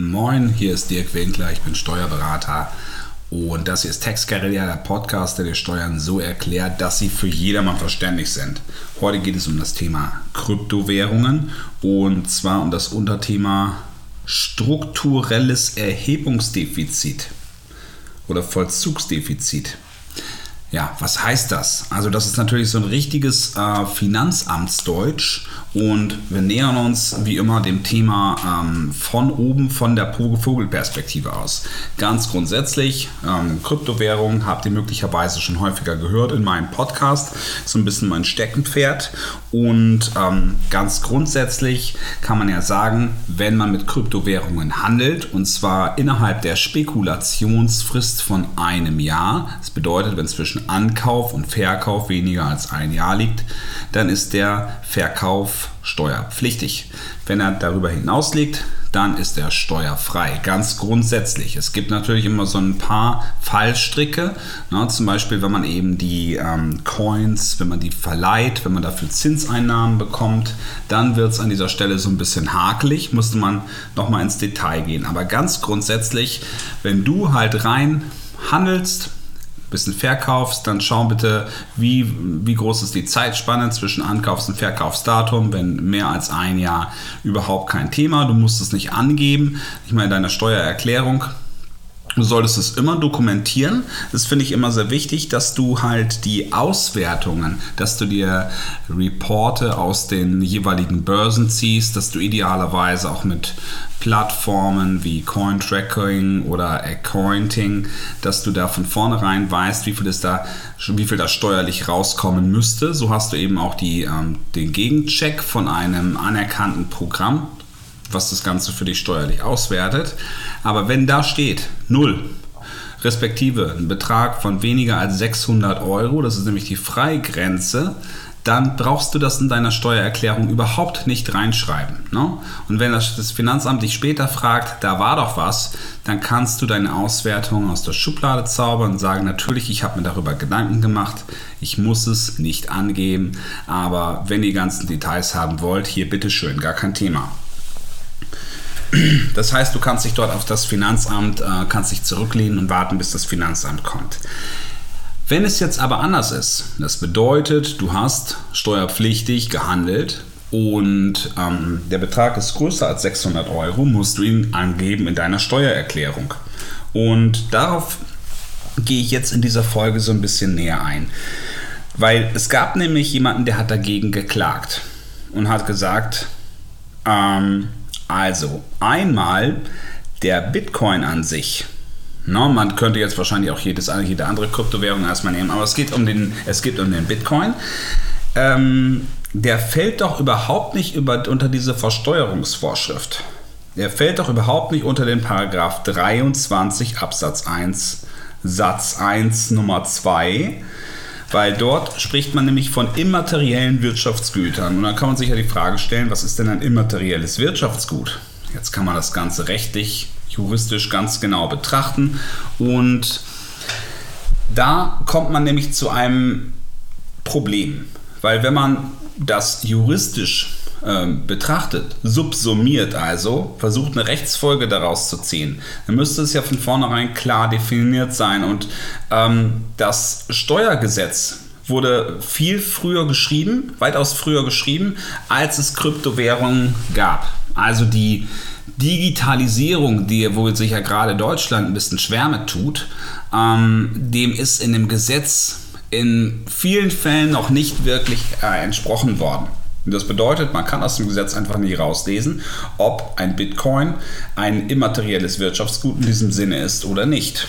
Moin, hier ist Dirk Winkler, ich bin Steuerberater und das hier ist Tax Guerilla, der Podcast, der die Steuern so erklärt, dass sie für jedermann verständlich sind. Heute geht es um das Thema Kryptowährungen und zwar um das Unterthema strukturelles Erhebungsdefizit oder Vollzugsdefizit. Ja, was heißt das? Also das ist natürlich so ein richtiges äh, Finanzamtsdeutsch und wir nähern uns wie immer dem Thema ähm, von oben, von der Vogelperspektive aus. Ganz grundsätzlich, ähm, Kryptowährung habt ihr möglicherweise schon häufiger gehört in meinem Podcast, so ein bisschen mein Steckenpferd und ähm, ganz grundsätzlich kann man ja sagen, wenn man mit Kryptowährungen handelt und zwar innerhalb der Spekulationsfrist von einem Jahr, das bedeutet, wenn zwischen Ankauf und Verkauf weniger als ein Jahr liegt, dann ist der Verkauf steuerpflichtig. Wenn er darüber hinaus liegt, dann ist er steuerfrei. Ganz grundsätzlich. Es gibt natürlich immer so ein paar Fallstricke. Ne? Zum Beispiel, wenn man eben die ähm, Coins, wenn man die verleiht, wenn man dafür Zinseinnahmen bekommt, dann wird es an dieser Stelle so ein bisschen hakelig. Musste man nochmal ins Detail gehen. Aber ganz grundsätzlich, wenn du halt rein handelst, bisschen verkaufst, dann schau bitte, wie, wie groß ist die Zeitspanne zwischen Ankaufs- und Verkaufsdatum. Wenn mehr als ein Jahr überhaupt kein Thema, du musst es nicht angeben. Ich meine, deine Steuererklärung Du solltest es immer dokumentieren. Das finde ich immer sehr wichtig, dass du halt die Auswertungen, dass du dir Reporte aus den jeweiligen Börsen ziehst, dass du idealerweise auch mit Plattformen wie Cointracking oder Accounting, dass du da von vornherein weißt, wie viel, ist da, wie viel da steuerlich rauskommen müsste. So hast du eben auch die, ähm, den Gegencheck von einem anerkannten Programm was das Ganze für dich steuerlich auswertet. Aber wenn da steht null, respektive ein Betrag von weniger als 600 Euro, das ist nämlich die Freigrenze, dann brauchst du das in deiner Steuererklärung überhaupt nicht reinschreiben. Ne? Und wenn das, das, Finanzamt dich später fragt, da war doch was, dann kannst du deine Auswertung aus der Schublade zaubern und sagen, natürlich, ich habe mir darüber Gedanken gemacht, ich muss es nicht angeben, aber wenn ihr ganzen Details haben wollt, hier bitteschön, gar kein Thema. Das heißt, du kannst dich dort auf das Finanzamt, äh, kannst dich zurücklehnen und warten, bis das Finanzamt kommt. Wenn es jetzt aber anders ist, das bedeutet, du hast steuerpflichtig gehandelt und ähm, der Betrag ist größer als 600 Euro, musst du ihn angeben in deiner Steuererklärung. Und darauf gehe ich jetzt in dieser Folge so ein bisschen näher ein. Weil es gab nämlich jemanden, der hat dagegen geklagt und hat gesagt, ähm, also einmal der Bitcoin an sich. No, man könnte jetzt wahrscheinlich auch jedes, jede andere Kryptowährung erstmal nehmen, aber es geht um den, es geht um den Bitcoin. Ähm, der fällt doch überhaupt nicht über, unter diese Versteuerungsvorschrift. Der fällt doch überhaupt nicht unter den Paragraph 23 Absatz 1 Satz 1 Nummer 2 weil dort spricht man nämlich von immateriellen Wirtschaftsgütern. Und dann kann man sich ja die Frage stellen, was ist denn ein immaterielles Wirtschaftsgut? Jetzt kann man das Ganze rechtlich, juristisch ganz genau betrachten. Und da kommt man nämlich zu einem Problem. Weil wenn man das juristisch ähm, betrachtet, subsumiert also, versucht eine Rechtsfolge daraus zu ziehen, dann müsste es ja von vornherein klar definiert sein. Und ähm, das Steuergesetz wurde viel früher geschrieben, weitaus früher geschrieben, als es Kryptowährungen gab. Also die Digitalisierung, die, wo sich ja gerade Deutschland ein bisschen schwer mit tut, ähm, dem ist in dem Gesetz in vielen Fällen noch nicht wirklich äh, entsprochen worden. Und das bedeutet, man kann aus dem Gesetz einfach nicht rauslesen, ob ein Bitcoin ein immaterielles Wirtschaftsgut in diesem Sinne ist oder nicht.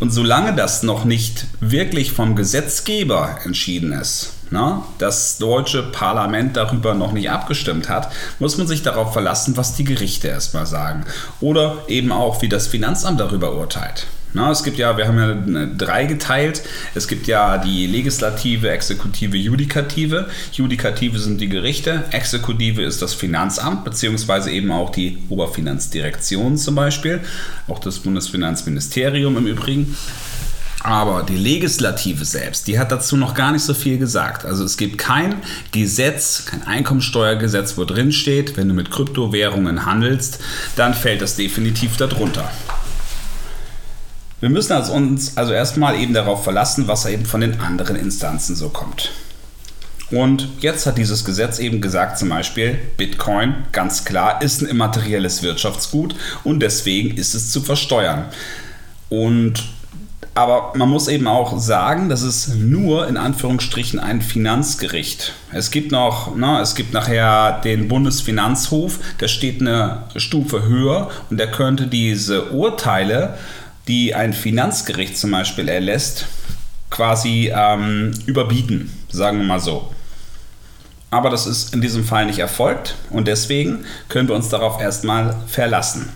Und solange das noch nicht wirklich vom Gesetzgeber entschieden ist, na, das deutsche Parlament darüber noch nicht abgestimmt hat, muss man sich darauf verlassen, was die Gerichte erstmal sagen. Oder eben auch, wie das Finanzamt darüber urteilt. Na, es gibt ja, wir haben ja drei geteilt. Es gibt ja die Legislative, Exekutive, Judikative. Judikative sind die Gerichte, Exekutive ist das Finanzamt, beziehungsweise eben auch die Oberfinanzdirektion zum Beispiel, auch das Bundesfinanzministerium im Übrigen. Aber die Legislative selbst, die hat dazu noch gar nicht so viel gesagt. Also es gibt kein Gesetz, kein Einkommensteuergesetz, wo drin steht, wenn du mit Kryptowährungen handelst, dann fällt das definitiv darunter. Wir müssen also uns also erstmal eben darauf verlassen, was eben von den anderen Instanzen so kommt. Und jetzt hat dieses Gesetz eben gesagt, zum Beispiel, Bitcoin, ganz klar, ist ein immaterielles Wirtschaftsgut und deswegen ist es zu versteuern. Und aber man muss eben auch sagen, das ist nur in Anführungsstrichen ein Finanzgericht. Es gibt noch, na, es gibt nachher den Bundesfinanzhof, der steht eine Stufe höher und der könnte diese Urteile, die ein Finanzgericht zum Beispiel erlässt, quasi ähm, überbieten, sagen wir mal so. Aber das ist in diesem Fall nicht erfolgt und deswegen können wir uns darauf erstmal verlassen.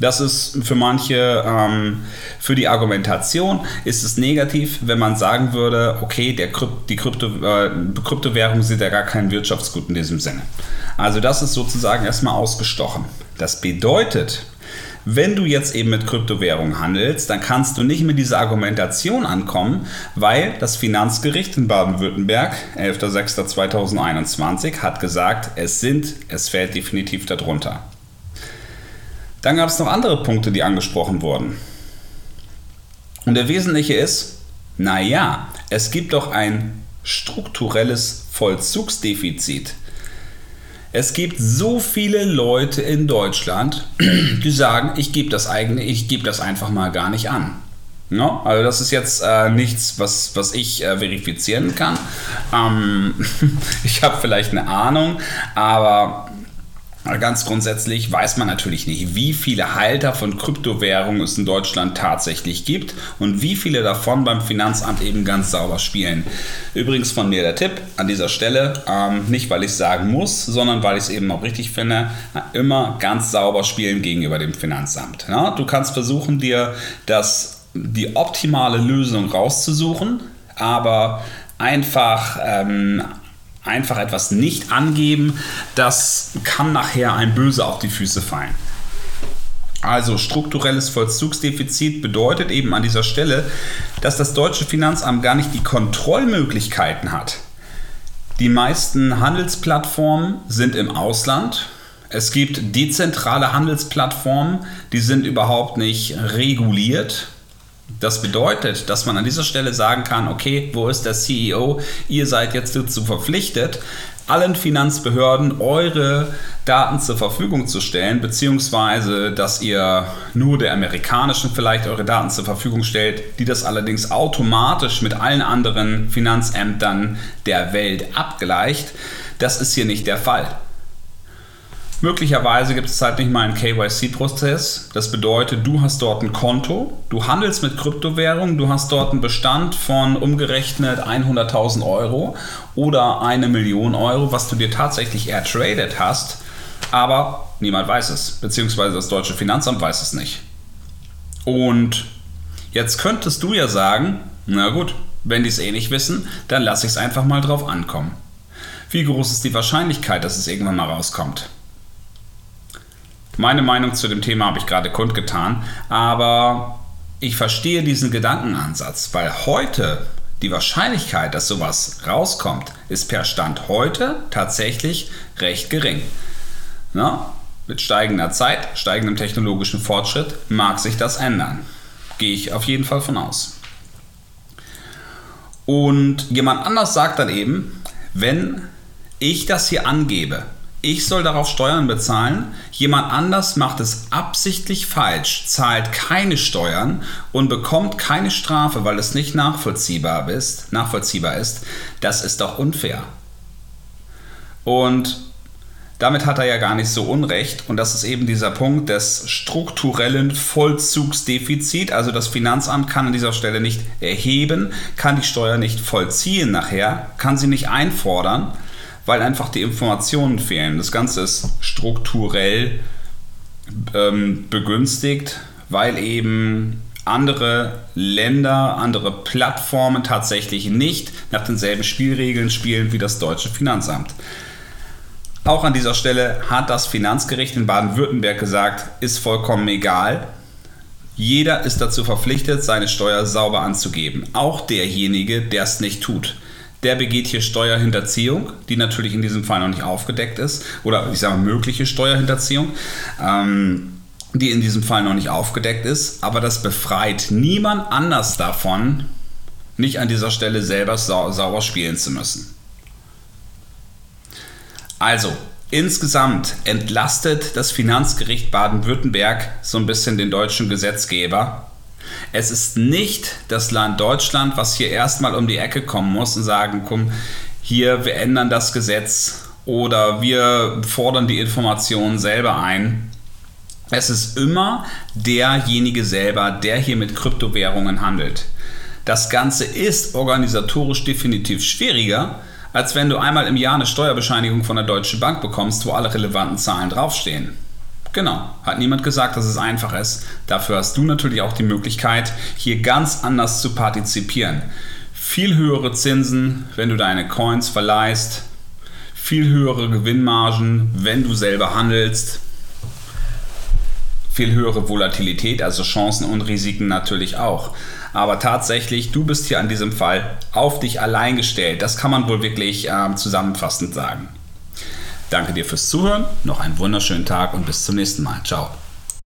Das ist für manche, ähm, für die Argumentation ist es negativ, wenn man sagen würde, okay, der Krypt, die Krypto, äh, Kryptowährungen sind ja gar kein Wirtschaftsgut in diesem Sinne. Also das ist sozusagen erstmal ausgestochen. Das bedeutet, wenn du jetzt eben mit Kryptowährungen handelst, dann kannst du nicht mit dieser Argumentation ankommen, weil das Finanzgericht in Baden-Württemberg, 11.06.2021, hat gesagt, es sind, es fällt definitiv darunter. Dann gab es noch andere Punkte, die angesprochen wurden. Und der wesentliche ist, naja, es gibt doch ein strukturelles Vollzugsdefizit. Es gibt so viele Leute in Deutschland, die sagen, ich gebe das eigene, ich gebe das einfach mal gar nicht an. No? Also das ist jetzt äh, nichts, was, was ich äh, verifizieren kann. Ähm, ich habe vielleicht eine Ahnung, aber Ganz grundsätzlich weiß man natürlich nicht, wie viele Halter von Kryptowährungen es in Deutschland tatsächlich gibt und wie viele davon beim Finanzamt eben ganz sauber spielen. Übrigens von mir der Tipp an dieser Stelle, ähm, nicht weil ich es sagen muss, sondern weil ich es eben auch richtig finde, immer ganz sauber spielen gegenüber dem Finanzamt. Ja, du kannst versuchen, dir das, die optimale Lösung rauszusuchen, aber einfach ähm, einfach etwas nicht angeben, das kann nachher ein Böse auf die Füße fallen. Also strukturelles Vollzugsdefizit bedeutet eben an dieser Stelle, dass das deutsche Finanzamt gar nicht die Kontrollmöglichkeiten hat. Die meisten Handelsplattformen sind im Ausland. Es gibt dezentrale Handelsplattformen, die sind überhaupt nicht reguliert. Das bedeutet, dass man an dieser Stelle sagen kann, okay, wo ist der CEO? Ihr seid jetzt dazu verpflichtet, allen Finanzbehörden eure Daten zur Verfügung zu stellen, beziehungsweise dass ihr nur der amerikanischen vielleicht eure Daten zur Verfügung stellt, die das allerdings automatisch mit allen anderen Finanzämtern der Welt abgleicht. Das ist hier nicht der Fall. Möglicherweise gibt es halt nicht mal einen KYC-Prozess. Das bedeutet, du hast dort ein Konto, du handelst mit Kryptowährungen, du hast dort einen Bestand von umgerechnet 100.000 Euro oder eine Million Euro, was du dir tatsächlich ertradet hast, aber niemand weiß es, beziehungsweise das deutsche Finanzamt weiß es nicht. Und jetzt könntest du ja sagen, na gut, wenn die es eh nicht wissen, dann lasse ich es einfach mal drauf ankommen. Wie groß ist die Wahrscheinlichkeit, dass es irgendwann mal rauskommt? Meine Meinung zu dem Thema habe ich gerade kundgetan, aber ich verstehe diesen Gedankenansatz, weil heute die Wahrscheinlichkeit, dass sowas rauskommt, ist per Stand heute tatsächlich recht gering. Na, mit steigender Zeit, steigendem technologischen Fortschritt mag sich das ändern. Gehe ich auf jeden Fall von aus. Und jemand anders sagt dann eben, wenn ich das hier angebe, ich soll darauf Steuern bezahlen, jemand anders macht es absichtlich falsch, zahlt keine Steuern und bekommt keine Strafe, weil es nicht nachvollziehbar ist, nachvollziehbar ist, das ist doch unfair. Und damit hat er ja gar nicht so unrecht. Und das ist eben dieser Punkt des strukturellen Vollzugsdefizits. Also das Finanzamt kann an dieser Stelle nicht erheben, kann die Steuer nicht vollziehen nachher, kann sie nicht einfordern weil einfach die Informationen fehlen. Das Ganze ist strukturell ähm, begünstigt, weil eben andere Länder, andere Plattformen tatsächlich nicht nach denselben Spielregeln spielen wie das deutsche Finanzamt. Auch an dieser Stelle hat das Finanzgericht in Baden-Württemberg gesagt, ist vollkommen egal. Jeder ist dazu verpflichtet, seine Steuer sauber anzugeben. Auch derjenige, der es nicht tut. Der begeht hier Steuerhinterziehung, die natürlich in diesem Fall noch nicht aufgedeckt ist. Oder ich sage mögliche Steuerhinterziehung. Ähm, die in diesem Fall noch nicht aufgedeckt ist, aber das befreit niemand anders davon, nicht an dieser Stelle selber sau sauber spielen zu müssen. Also, insgesamt entlastet das Finanzgericht Baden-Württemberg so ein bisschen den deutschen Gesetzgeber. Es ist nicht das Land Deutschland, was hier erstmal um die Ecke kommen muss und sagen, komm, hier, wir ändern das Gesetz oder wir fordern die Informationen selber ein. Es ist immer derjenige selber, der hier mit Kryptowährungen handelt. Das Ganze ist organisatorisch definitiv schwieriger, als wenn du einmal im Jahr eine Steuerbescheinigung von der Deutschen Bank bekommst, wo alle relevanten Zahlen draufstehen. Genau, hat niemand gesagt, dass es einfach ist. Dafür hast du natürlich auch die Möglichkeit, hier ganz anders zu partizipieren. Viel höhere Zinsen, wenn du deine Coins verleihst, viel höhere Gewinnmargen, wenn du selber handelst, viel höhere Volatilität, also Chancen und Risiken natürlich auch. Aber tatsächlich, du bist hier an diesem Fall auf dich allein gestellt. Das kann man wohl wirklich äh, zusammenfassend sagen. Danke dir fürs Zuhören, noch einen wunderschönen Tag und bis zum nächsten Mal. Ciao.